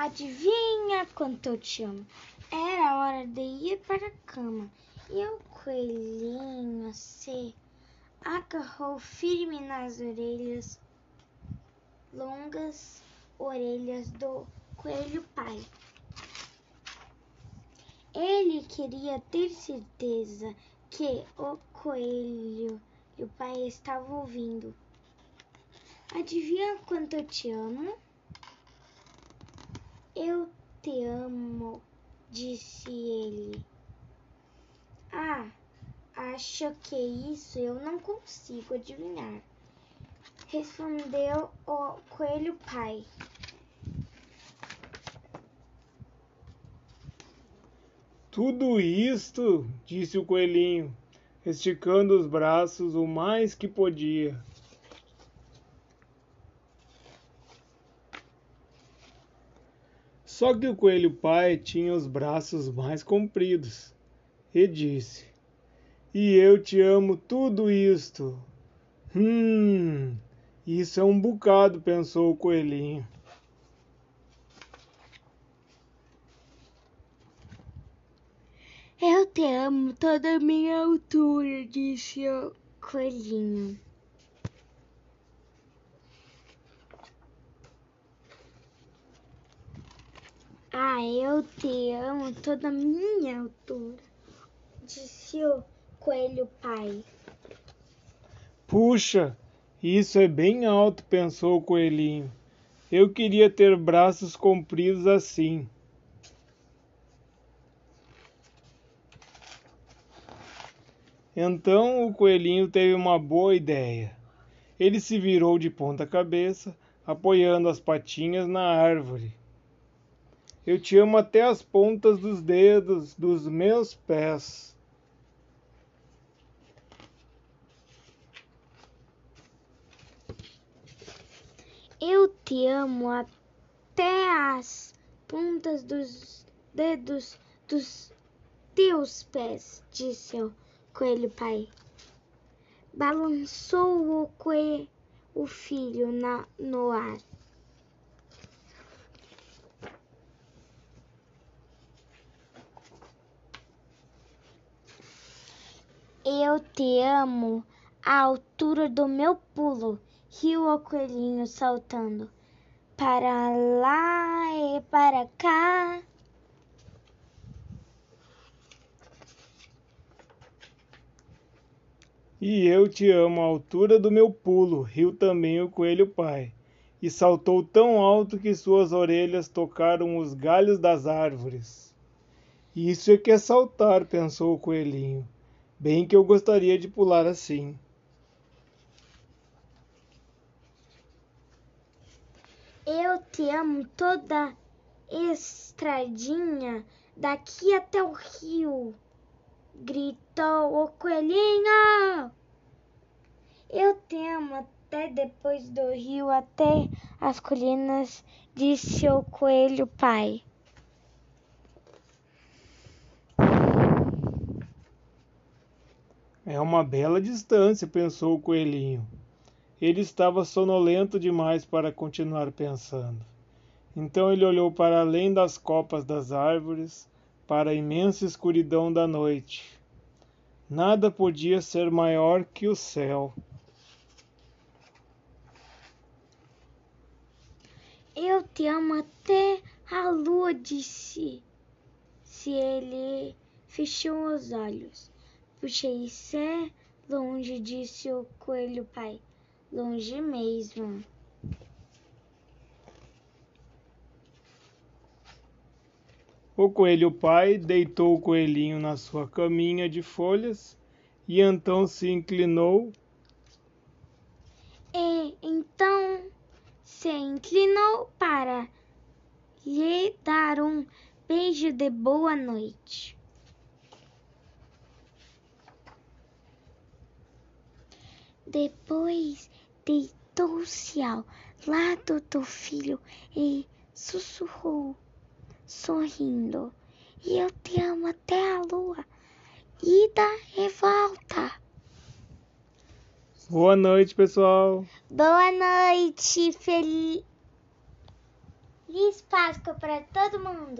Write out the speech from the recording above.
Adivinha quanto eu te amo? Era hora de ir para a cama e o coelhinho se agarrou firme nas orelhas, longas orelhas do coelho pai. Ele queria ter certeza que o coelho e o pai estavam ouvindo. Adivinha quanto eu te amo? Eu te amo, disse ele. Ah, acho que isso eu não consigo adivinhar, respondeu o coelho pai. Tudo isto, disse o coelhinho, esticando os braços o mais que podia. Só que o coelho pai tinha os braços mais compridos e disse: E eu te amo tudo isto. Hum, isso é um bocado, pensou o coelhinho. Eu te amo toda a minha altura, disse o coelhinho. Ah, eu te amo toda a minha altura, disse o coelho pai. Puxa, isso é bem alto, pensou o coelhinho. Eu queria ter braços compridos assim. Então o coelhinho teve uma boa ideia. Ele se virou de ponta cabeça, apoiando as patinhas na árvore. Eu te amo até as pontas dos dedos dos meus pés. Eu te amo até as pontas dos dedos dos teus pés, disse o coelho pai. Balançou o coelho o filho na, no ar. Eu te amo à altura do meu pulo, riu o coelhinho saltando para lá e para cá. E eu te amo à altura do meu pulo, riu também o coelho pai, e saltou tão alto que suas orelhas tocaram os galhos das árvores. Isso é que é saltar, pensou o coelhinho. Bem que eu gostaria de pular assim. Eu te amo toda estradinha daqui até o rio, gritou o coelhinho. Eu te amo até depois do rio, até as colinas, disse o coelho pai. É uma bela distância, pensou o coelhinho. Ele estava sonolento demais para continuar pensando. Então ele olhou para além das copas das árvores, para a imensa escuridão da noite. Nada podia ser maior que o céu. Eu te amo até a lua, disse. Se ele fechou os olhos. Puxei é longe, disse o coelho pai. Longe mesmo. O coelho pai deitou o coelhinho na sua caminha de folhas e então se inclinou. E então se inclinou para lhe dar um beijo de boa noite. Depois deitou-se ao lado do filho e sussurrou, sorrindo: Eu te amo até a lua, ida e volta. Boa noite, pessoal. Boa noite, feliz. Feliz Páscoa para todo mundo!